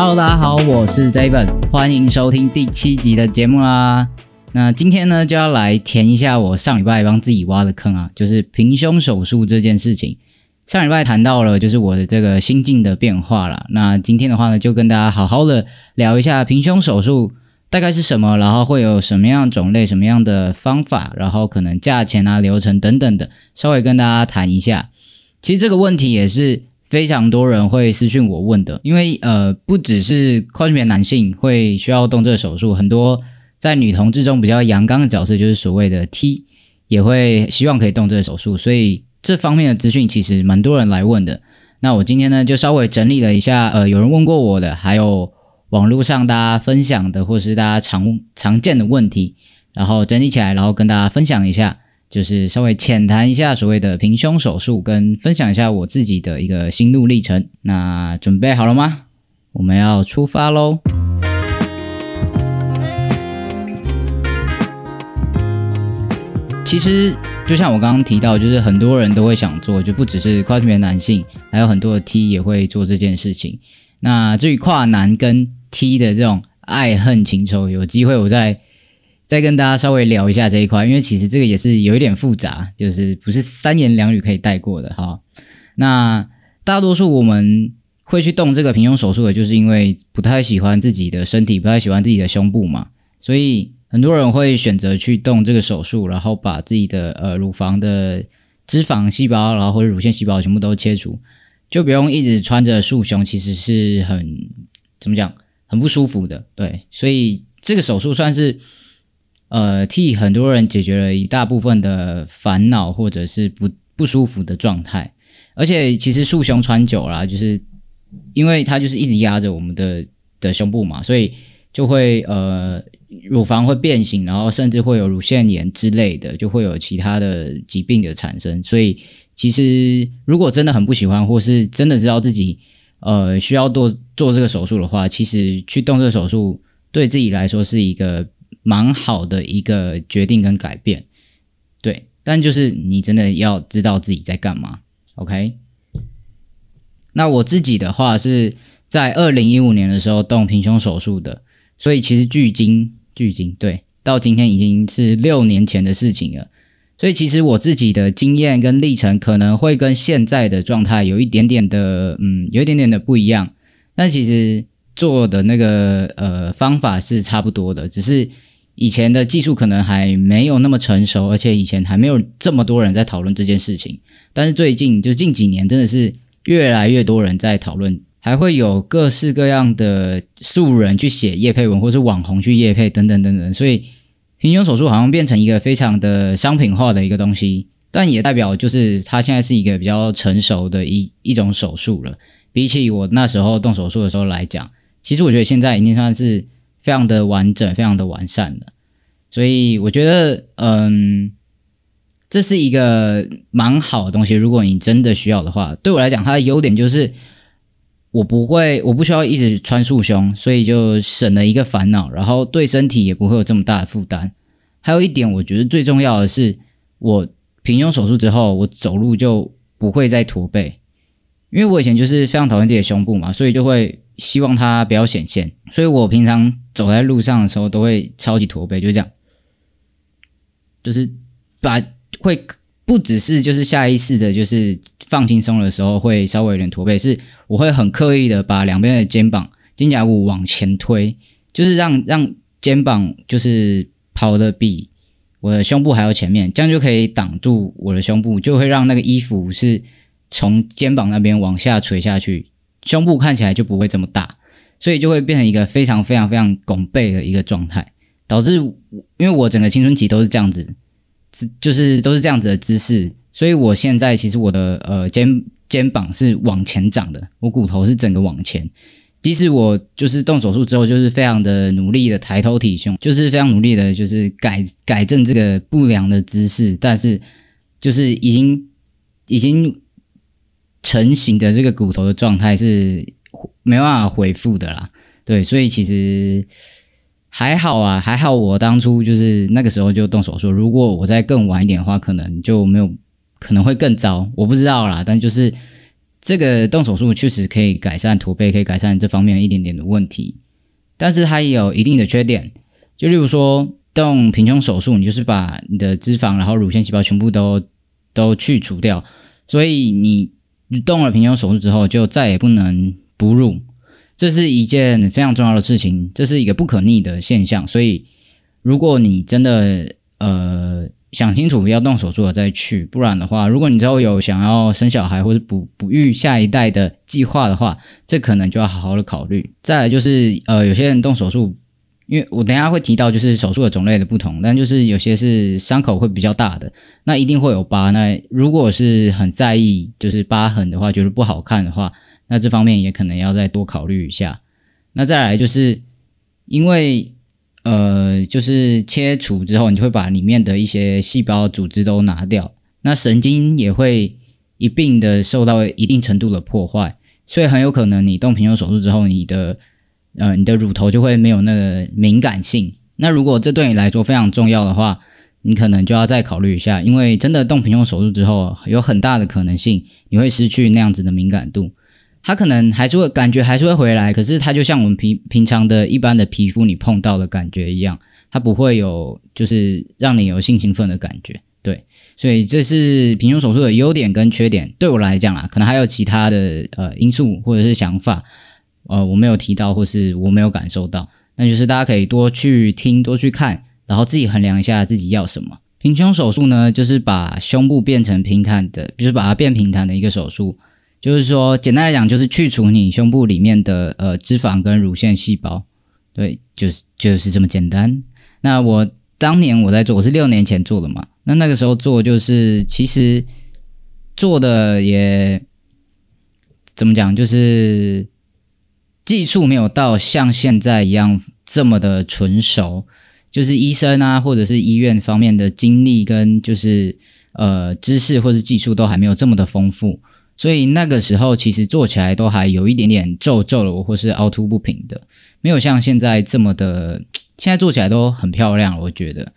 ！Hello，大家好，我是 David，欢迎收听第七集的节目啦。那今天呢，就要来填一下我上礼拜帮自己挖的坑啊，就是平胸手术这件事情。上礼拜谈到了，就是我的这个心境的变化啦。那今天的话呢，就跟大家好好的聊一下平胸手术大概是什么，然后会有什么样种类、什么样的方法，然后可能价钱啊、流程等等的，稍微跟大家谈一下。其实这个问题也是。非常多人会私讯我问的，因为呃，不只是跨性别男性会需要动这个手术，很多在女同志中比较阳刚的角色，就是所谓的 T，也会希望可以动这个手术，所以这方面的资讯其实蛮多人来问的。那我今天呢，就稍微整理了一下，呃，有人问过我的，还有网络上大家分享的，或是大家常常见的问题，然后整理起来，然后跟大家分享一下。就是稍微浅谈一下所谓的平胸手术，跟分享一下我自己的一个心路历程。那准备好了吗？我们要出发喽！其实就像我刚刚提到，就是很多人都会想做，就不只是跨性别男性，还有很多的 T 也会做这件事情。那至于跨男跟 T 的这种爱恨情仇，有机会我再。再跟大家稍微聊一下这一块，因为其实这个也是有一点复杂，就是不是三言两语可以带过的哈。那大多数我们会去动这个平胸手术的，就是因为不太喜欢自己的身体，不太喜欢自己的胸部嘛，所以很多人会选择去动这个手术，然后把自己的呃乳房的脂肪细胞，然后或者乳腺细胞全部都切除，就不用一直穿着束胸，其实是很怎么讲，很不舒服的。对，所以这个手术算是。呃，替很多人解决了一大部分的烦恼或者是不不舒服的状态，而且其实束胸穿久了，就是因为它就是一直压着我们的的胸部嘛，所以就会呃乳房会变形，然后甚至会有乳腺炎之类的，就会有其他的疾病的产生。所以其实如果真的很不喜欢，或是真的知道自己呃需要做做这个手术的话，其实去动这个手术对自己来说是一个。蛮好的一个决定跟改变，对，但就是你真的要知道自己在干嘛，OK？那我自己的话是在二零一五年的时候动平胸手术的，所以其实距今距今对，到今天已经是六年前的事情了，所以其实我自己的经验跟历程可能会跟现在的状态有一点点的，嗯，有一点点的不一样，但其实做的那个呃方法是差不多的，只是。以前的技术可能还没有那么成熟，而且以前还没有这么多人在讨论这件事情。但是最近就近几年，真的是越来越多人在讨论，还会有各式各样的素人去写叶配文，或是网红去叶配等等等等。所以平胸手术好像变成一个非常的商品化的一个东西，但也代表就是它现在是一个比较成熟的一一种手术了。比起我那时候动手术的时候来讲，其实我觉得现在已经算是。非常的完整，非常的完善的，所以我觉得，嗯，这是一个蛮好的东西。如果你真的需要的话，对我来讲，它的优点就是我不会，我不需要一直穿束胸，所以就省了一个烦恼，然后对身体也不会有这么大的负担。还有一点，我觉得最重要的是，我平胸手术之后，我走路就不会再驼背，因为我以前就是非常讨厌自己的胸部嘛，所以就会。希望它不要显现，所以我平常走在路上的时候都会超级驼背，就这样，就是把会不只是就是下意识的，就是放轻松的时候会稍微有点驼背，是我会很刻意的把两边的肩膀肩胛骨往前推，就是让让肩膀就是跑的比我的胸部还要前面，这样就可以挡住我的胸部，就会让那个衣服是从肩膀那边往下垂下去。胸部看起来就不会这么大，所以就会变成一个非常非常非常拱背的一个状态，导致因为我整个青春期都是这样子，就是都是这样子的姿势所以我现在其实我的呃肩肩膀是往前长的，我骨头是整个往前。即使我就是动手术之后，就是非常的努力的抬头挺胸，就是非常努力的，就是改改正这个不良的姿势，但是就是已经已经成型的这个骨头的状态是没办法恢复的啦。对，所以其实还好啊，还好我当初就是那个时候就动手术，如果我再更晚一点的话，可能就没有可能会更糟，我不知道啦，但就是。这个动手术确实可以改善驼背，可以改善这方面一点点的问题，但是它也有一定的缺点。就例如说，动平胸手术，你就是把你的脂肪，然后乳腺细胞全部都都去除掉，所以你动了平胸手术之后，就再也不能哺乳，这是一件非常重要的事情，这是一个不可逆的现象。所以，如果你真的呃。想清楚要动手术了再去，不然的话，如果你之后有想要生小孩或者哺哺育下一代的计划的话，这可能就要好好的考虑。再来就是，呃，有些人动手术，因为我等下会提到就是手术的种类的不同，但就是有些是伤口会比较大的，那一定会有疤。那如果是很在意就是疤痕的话，觉得不好看的话，那这方面也可能要再多考虑一下。那再来就是因为。呃，就是切除之后，你会把里面的一些细胞组织都拿掉，那神经也会一并的受到一定程度的破坏，所以很有可能你动平胸手术之后，你的呃你的乳头就会没有那个敏感性。那如果这对你来说非常重要的话，你可能就要再考虑一下，因为真的动平胸手术之后，有很大的可能性你会失去那样子的敏感度。它可能还是会感觉还是会回来，可是它就像我们平平常的一般的皮肤你碰到的感觉一样，它不会有就是让你有性兴奋的感觉，对，所以这是平胸手术的优点跟缺点。对我来讲啊，可能还有其他的呃因素或者是想法，呃我没有提到或是我没有感受到，那就是大家可以多去听多去看，然后自己衡量一下自己要什么。平胸手术呢，就是把胸部变成平坦的，就是把它变平坦的一个手术。就是说，简单来讲，就是去除你胸部里面的呃脂肪跟乳腺细胞，对，就是就是这么简单。那我当年我在做，我是六年前做的嘛。那那个时候做，就是其实做的也怎么讲，就是技术没有到像现在一样这么的纯熟，就是医生啊，或者是医院方面的经历跟就是呃知识或者技术都还没有这么的丰富。所以那个时候其实做起来都还有一点点皱皱的，或是凹凸不平的，没有像现在这么的。现在做起来都很漂亮，我觉得。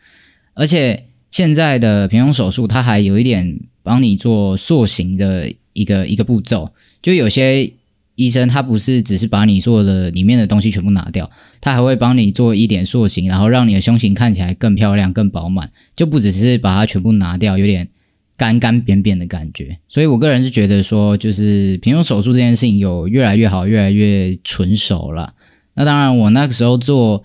而且现在的平胸手术，它还有一点帮你做塑形的一个一个步骤。就有些医生他不是只是把你做的里面的东西全部拿掉，他还会帮你做一点塑形，然后让你的胸型看起来更漂亮、更饱满。就不只是把它全部拿掉，有点。干干扁扁的感觉，所以我个人是觉得说，就是平胸手术这件事情有越来越好，越来越纯熟了。那当然，我那个时候做，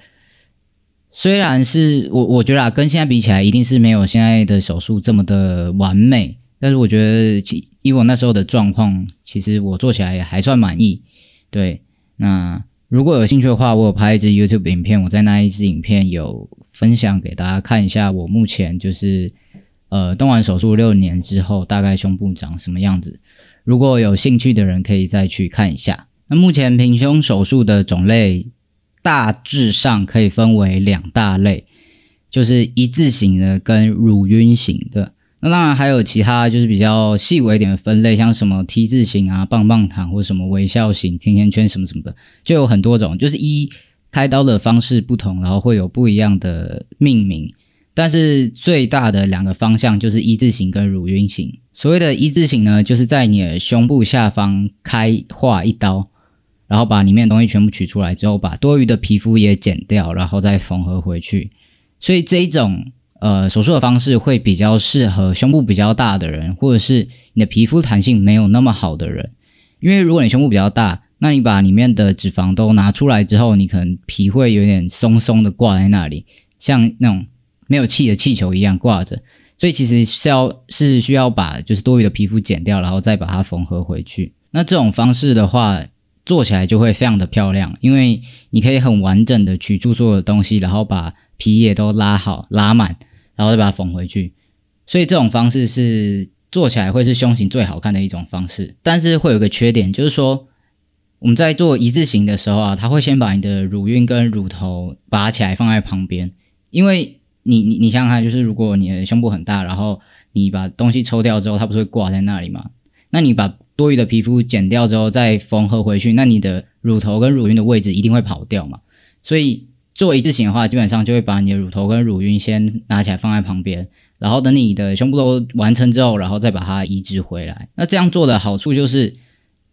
虽然是我我觉得啊，跟现在比起来，一定是没有现在的手术这么的完美。但是我觉得，以我那时候的状况，其实我做起来也还算满意。对，那如果有兴趣的话，我有拍一支 YouTube 影片，我在那一支影片有分享给大家看一下，我目前就是。呃，动完手术六年之后，大概胸部长什么样子？如果有兴趣的人，可以再去看一下。那目前平胸手术的种类大致上可以分为两大类，就是一字型的跟乳晕型的。那当然还有其他就是比较细微一点的分类，像什么 T 字型啊、棒棒糖或什么微笑型、甜甜圈什么什么的，就有很多种。就是一开刀的方式不同，然后会有不一样的命名。但是最大的两个方向就是一字形跟乳晕型。所谓的一字形呢，就是在你的胸部下方开划一刀，然后把里面的东西全部取出来之后，把多余的皮肤也剪掉，然后再缝合回去。所以这一种呃手术的方式会比较适合胸部比较大的人，或者是你的皮肤弹性没有那么好的人。因为如果你胸部比较大，那你把里面的脂肪都拿出来之后，你可能皮会有点松松的挂在那里，像那种。没有气的气球一样挂着，所以其实是要是需要把就是多余的皮肤剪掉，然后再把它缝合回去。那这种方式的话，做起来就会非常的漂亮，因为你可以很完整的取出所有的东西，然后把皮也都拉好拉满，然后再把它缝回去。所以这种方式是做起来会是胸型最好看的一种方式。但是会有个缺点，就是说我们在做一字形的时候啊，它会先把你的乳晕跟乳头拔起来放在旁边，因为你你你想想看，就是如果你的胸部很大，然后你把东西抽掉之后，它不是会挂在那里吗？那你把多余的皮肤剪掉之后再缝合回去，那你的乳头跟乳晕的位置一定会跑掉嘛？所以做一字形的话，基本上就会把你的乳头跟乳晕先拿起来放在旁边，然后等你的胸部都完成之后，然后再把它移植回来。那这样做的好处就是，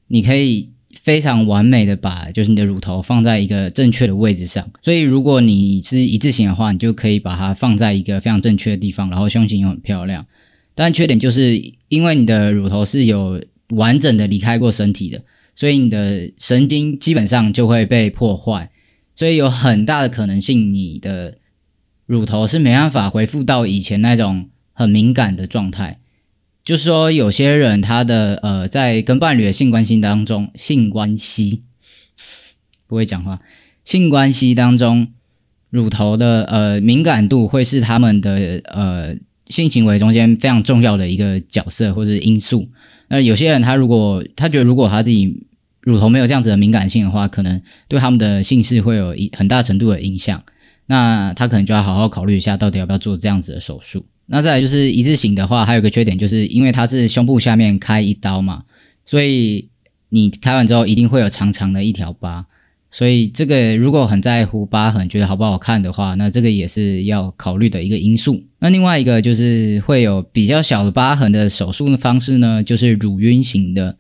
你可以非常完美的把就是你的乳头放在一个正确的位置上。所以如果你是一字形的话，你就可以把它放在一个非常正确的地方，然后胸型又很漂亮。但缺点就是因为你的乳头是有完整的离开过身体的，所以你的神经基本上就会被破坏，所以有很大的可能性你的乳头是没办法恢复到以前那种很敏感的状态。就是说，有些人他的呃，在跟伴侣的性关系当中，性关系 不会讲话，性关系当中，乳头的呃敏感度会是他们的呃性行为中间非常重要的一个角色或者因素。那有些人他如果他觉得如果他自己乳头没有这样子的敏感性的话，可能对他们的性事会有一很大程度的影响。那他可能就要好好考虑一下，到底要不要做这样子的手术。那再来就是一字型的话，还有个缺点，就是因为它是胸部下面开一刀嘛，所以你开完之后一定会有长长的一条疤。所以这个如果很在乎疤痕，觉得好不好看的话，那这个也是要考虑的一个因素。那另外一个就是会有比较小的疤痕的手术的方式呢，就是乳晕型的。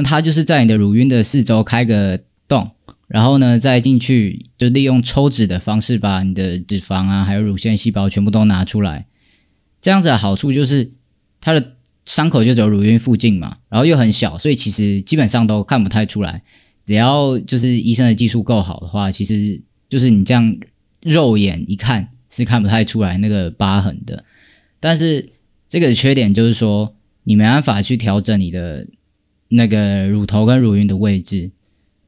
那它就是在你的乳晕的四周开个洞，然后呢再进去，就利用抽脂的方式把你的脂肪啊，还有乳腺细胞全部都拿出来。这样子的好处就是它的伤口就只有乳晕附近嘛，然后又很小，所以其实基本上都看不太出来。只要就是医生的技术够好的话，其实就是你这样肉眼一看是看不太出来那个疤痕的。但是这个缺点就是说，你没办法去调整你的那个乳头跟乳晕的位置，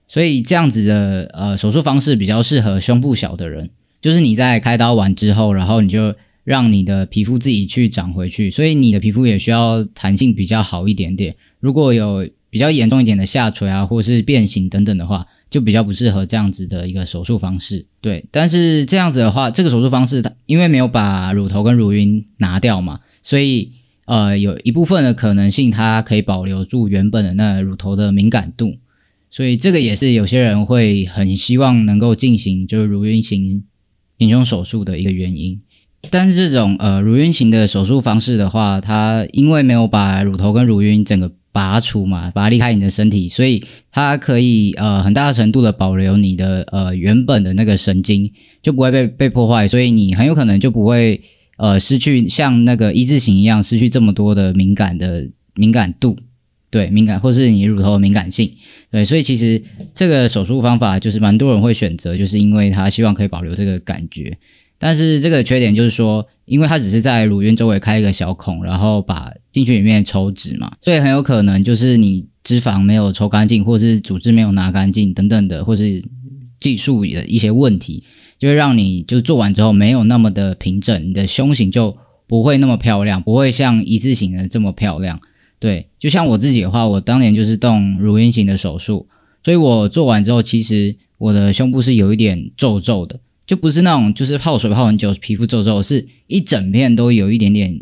所以这样子的呃手术方式比较适合胸部小的人。就是你在开刀完之后，然后你就让你的皮肤自己去长回去，所以你的皮肤也需要弹性比较好一点点。如果有比较严重一点的下垂啊，或是变形等等的话，就比较不适合这样子的一个手术方式。对，但是这样子的话，这个手术方式它因为没有把乳头跟乳晕拿掉嘛，所以呃有一部分的可能性它可以保留住原本的那乳头的敏感度，所以这个也是有些人会很希望能够进行就是乳晕型平胸手术的一个原因。但是这种呃乳晕型的手术方式的话，它因为没有把乳头跟乳晕整个拔除嘛，拔离开你的身体，所以它可以呃很大程度的保留你的呃原本的那个神经，就不会被被破坏，所以你很有可能就不会呃失去像那个一字形一样失去这么多的敏感的敏感度，对敏感或是你乳头的敏感性，对，所以其实这个手术方法就是蛮多人会选择，就是因为他希望可以保留这个感觉。但是这个缺点就是说，因为它只是在乳晕周围开一个小孔，然后把进去里面抽脂嘛，所以很有可能就是你脂肪没有抽干净，或是组织没有拿干净等等的，或是技术的一些问题，就会让你就做完之后没有那么的平整，你的胸型就不会那么漂亮，不会像一字形的这么漂亮。对，就像我自己的话，我当年就是动乳晕型的手术，所以我做完之后，其实我的胸部是有一点皱皱的。就不是那种就是泡水泡很久皮肤皱皱，是一整片都有一点点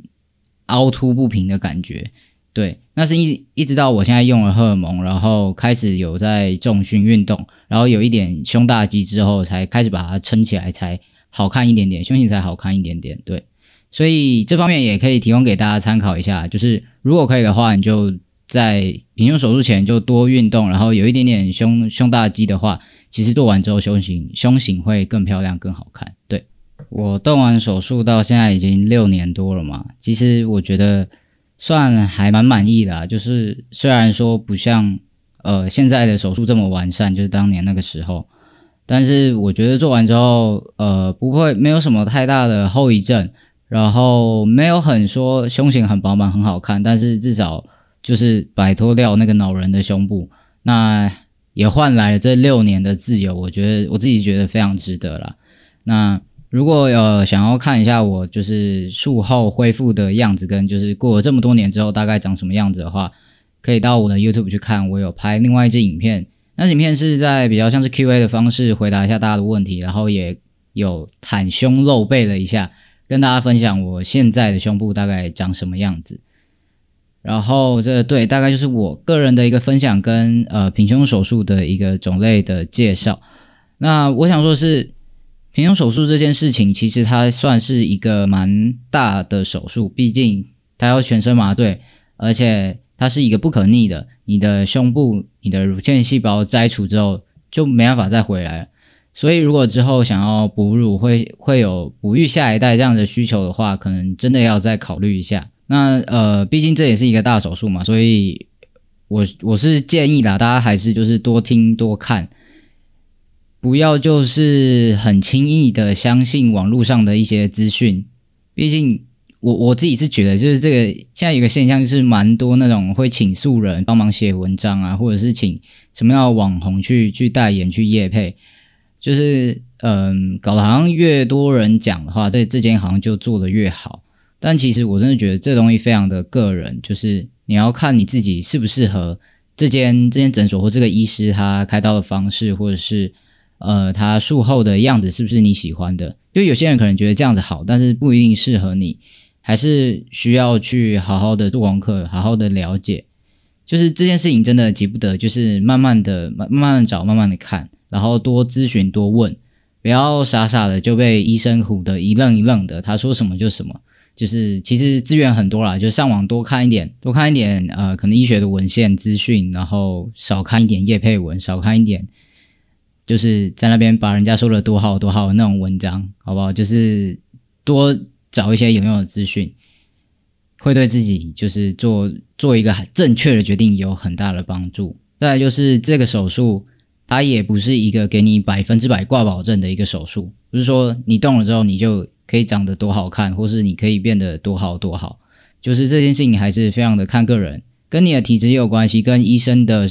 凹凸不平的感觉。对，那是一一直到我现在用了荷尔蒙，然后开始有在重训运动，然后有一点胸大肌之后，才开始把它撑起来，才好看一点点，胸型才好看一点点。对，所以这方面也可以提供给大家参考一下。就是如果可以的话，你就在平胸手术前就多运动，然后有一点点胸胸大肌的话。其实做完之后，胸型胸型会更漂亮、更好看。对我动完手术到现在已经六年多了嘛，其实我觉得算还蛮满意的。就是虽然说不像呃现在的手术这么完善，就是当年那个时候，但是我觉得做完之后，呃，不会没有什么太大的后遗症，然后没有很说胸型很饱满、很好看，但是至少就是摆脱掉那个恼人的胸部。那也换来了这六年的自由，我觉得我自己觉得非常值得了。那如果有想要看一下我就是术后恢复的样子，跟就是过了这么多年之后大概长什么样子的话，可以到我的 YouTube 去看，我有拍另外一支影片。那影片是在比较像是 Q&A 的方式回答一下大家的问题，然后也有袒胸露背了一下，跟大家分享我现在的胸部大概长什么样子。然后这对大概就是我个人的一个分享跟呃平胸手术的一个种类的介绍。那我想说是平胸手术这件事情，其实它算是一个蛮大的手术，毕竟它要全身麻醉，而且它是一个不可逆的。你的胸部、你的乳腺细胞摘除之后就没办法再回来了。所以如果之后想要哺乳，会会有哺育下一代这样的需求的话，可能真的要再考虑一下。那呃，毕竟这也是一个大手术嘛，所以我我是建议啦，大家还是就是多听多看，不要就是很轻易的相信网络上的一些资讯。毕竟我我自己是觉得，就是这个现在有个现象，就是蛮多那种会请素人帮忙写文章啊，或者是请什么样的网红去去代言去夜配，就是嗯，搞得好像越多人讲的话，这这间好像就做的越好。但其实我真的觉得这东西非常的个人，就是你要看你自己适不适合这间这间诊所或这个医师他开刀的方式，或者是呃他术后的样子是不是你喜欢的？就有些人可能觉得这样子好，但是不一定适合你，还是需要去好好的做功课，好好的了解。就是这件事情真的急不得，就是慢慢的慢慢慢找，慢慢的看，然后多咨询多问，不要傻傻的就被医生唬得一愣一愣的，他说什么就什么。就是其实资源很多啦，就上网多看一点，多看一点呃，可能医学的文献资讯，然后少看一点叶配文，少看一点，就是在那边把人家说的多好多好的那种文章，好不好？就是多找一些有用的资讯，会对自己就是做做一个正确的决定有很大的帮助。再来就是这个手术，它也不是一个给你百分之百挂保证的一个手术，不是说你动了之后你就。可以长得多好看，或是你可以变得多好多好，就是这件事情还是非常的看个人，跟你的体质也有关系，跟医生的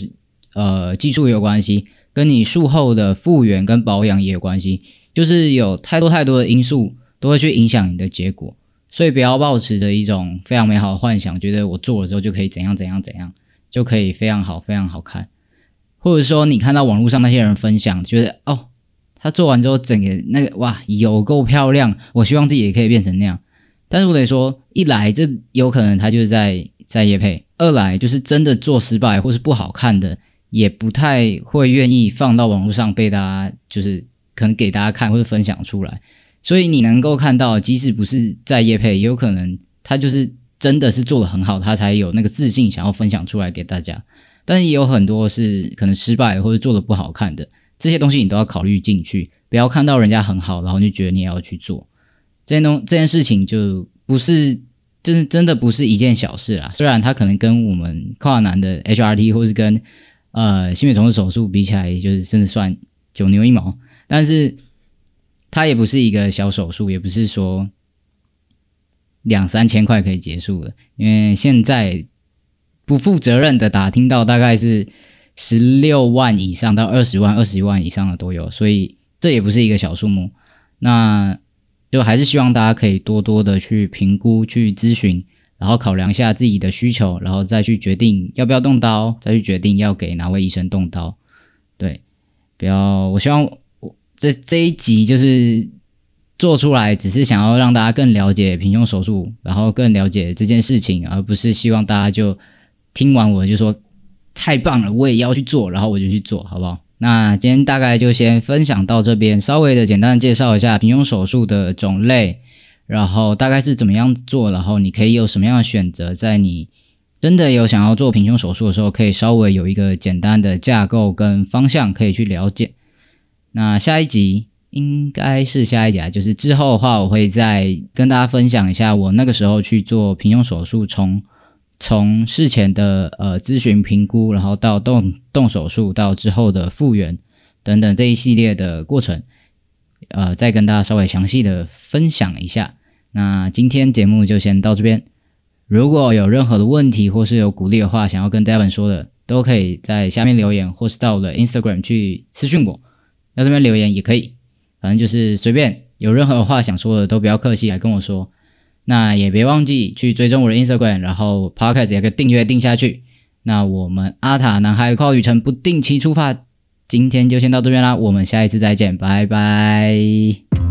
呃技术也有关系，跟你术后的复原跟保养也有关系，就是有太多太多的因素都会去影响你的结果，所以不要抱持着一种非常美好的幻想，觉得我做了之后就可以怎样怎样怎样，就可以非常好非常好看，或者说你看到网络上那些人分享，觉得哦。他做完之后，整个那个哇，有够漂亮！我希望自己也可以变成那样。但是我得说，一来这有可能他就是在在夜配；二来就是真的做失败或是不好看的，也不太会愿意放到网络上被大家就是可能给大家看或者分享出来。所以你能够看到，即使不是在夜配，也有可能他就是真的是做的很好，他才有那个自信想要分享出来给大家。但是也有很多是可能失败或者做的不好看的。这些东西你都要考虑进去，不要看到人家很好，然后就觉得你也要去做这件东这件事情，就不是真真的不是一件小事啦。虽然它可能跟我们跨男的 HRT 或是跟呃心肺重置手术比起来，就是真的算九牛一毛，但是它也不是一个小手术，也不是说两三千块可以结束的。因为现在不负责任的打听到，大概是。十六万以上到二十万、二十万以上的都有，所以这也不是一个小数目。那就还是希望大家可以多多的去评估、去咨询，然后考量一下自己的需求，然后再去决定要不要动刀，再去决定要给哪位医生动刀。对，不要。我希望我这这一集就是做出来，只是想要让大家更了解平胸手术，然后更了解这件事情，而不是希望大家就听完我就说。太棒了，我也要去做，然后我就去做，好不好？那今天大概就先分享到这边，稍微的简单介绍一下平胸手术的种类，然后大概是怎么样做，然后你可以有什么样的选择，在你真的有想要做平胸手术的时候，可以稍微有一个简单的架构跟方向可以去了解。那下一集应该是下一集啊，就是之后的话，我会再跟大家分享一下我那个时候去做平胸手术从。从事前的呃咨询评估，然后到动动手术，到之后的复原等等这一系列的过程，呃，再跟大家稍微详细的分享一下。那今天节目就先到这边。如果有任何的问题或是有鼓励的话，想要跟 Devon 说的，都可以在下面留言，或是到我的 Instagram 去私讯我。要这边留言也可以，反正就是随便有任何话想说的都不要客气来跟我说。那也别忘记去追踪我的 Instagram，然后 Podcast 也可以订阅订下去。那我们阿塔男孩跨旅程不定期出发，今天就先到这边啦，我们下一次再见，拜拜。